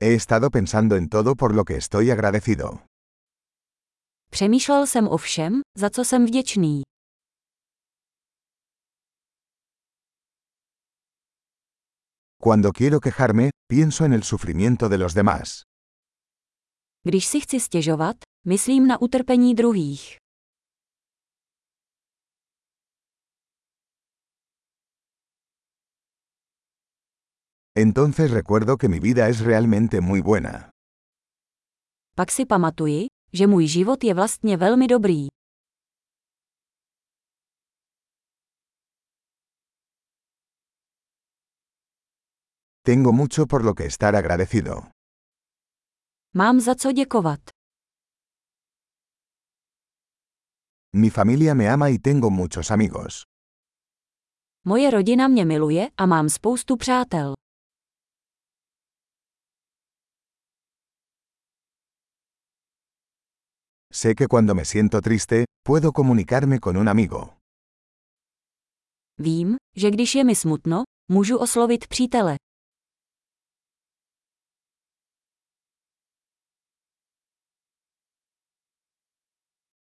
He estado pensando en todo por lo que estoy agradecido. Přemýšlel jsem o všem, za co jsem vděčný. Cuando quiero quejarme, pienso en el sufrimiento de los demás. Když si chci stěžovat, myslím na utrpení druhých. Entonces recuerdo que mi vida es realmente muy buena. Pak si pamatuji, že můj život je vlastně velmi dobrý. Tengo mucho por lo que estar agradecido. Mám za co děkovat. Mi familia me ama y tengo muchos amigos. Moje rodina mě miluje a mám spoustu přátel. Sé que cuando me siento triste, puedo comunicarme con un amigo. Vím, že když je mi smutno, můžu oslovit přítele.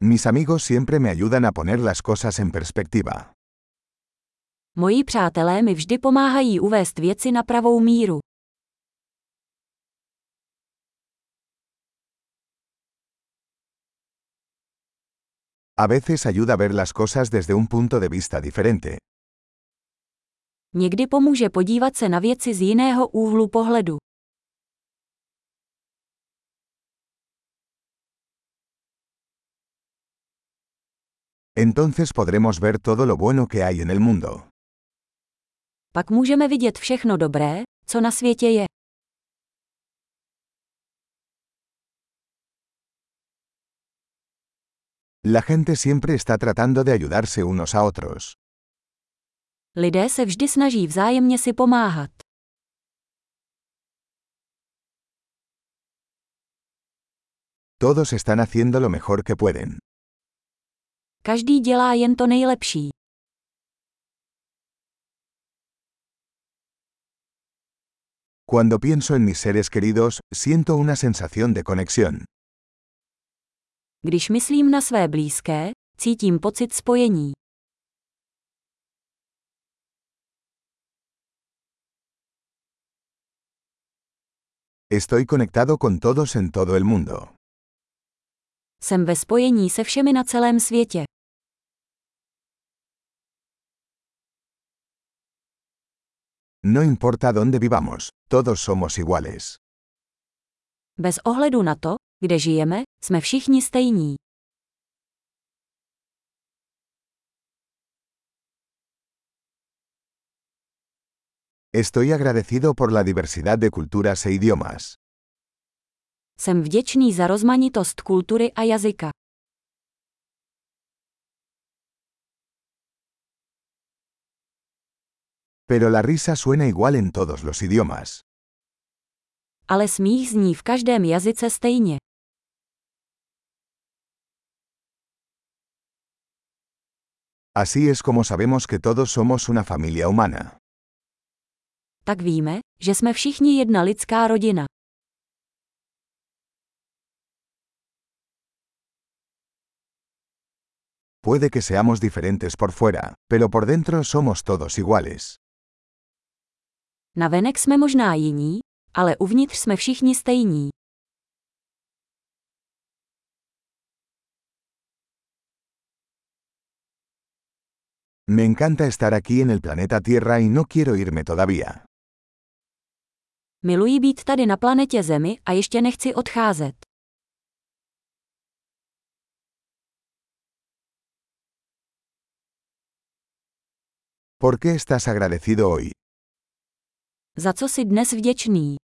Mis amigos siempre me ayudan a poner las cosas en perspectiva. Moji přátelé mi vždy pomáhají uvést věci na pravou míru. A veces ayuda a ver las cosas desde un punto de vista diferente. Někdy pomůže podívat se na věci z jiného úhlu pohledu. Entonces podremos ver todo lo bueno que hay en el mundo. Pak můžeme vidět všechno dobré, co na světě je. La gente siempre está tratando de ayudarse unos a otros. Lidé se vždy snaží vzájemně si pomáhat. Todos están haciendo lo mejor que pueden. Každý dělá jen to nejlepší. Cuando pienso en mis seres queridos, siento una sensación de conexión. Když myslím na své blízké, cítím pocit spojení. Estoy conectado con todos en todo el mundo. Jsem ve spojení se všemi na celém světě. No importa dónde vivamos, todos somos iguales. Bez ohledu na to, kde žijeme, jsme všichni stejní. Estoy agradecido por la diversidad de culturas e idiomas. Jsem vděčný za rozmanitost kultury a jazyka. Pero la risa suena igual en todos los idiomas. Ale smích zní v každém jazyce stejně. Así es como sabemos que todos somos una familia humana. Tak víme, že jsme všichni jedna lidská rodina. Puede que seamos diferentes por fuera, pero por dentro somos todos iguales. Navenek jsme možná jiní, ale uvnitř jsme všichni stejní. Me encanta estar aquí en el planeta Tierra y no quiero irme todavía. Miluji být tady na planetě Zemi a ještě nechci odcházet. ¿Por qué estás agradecido hoy? Za co jsi dnes vděčný?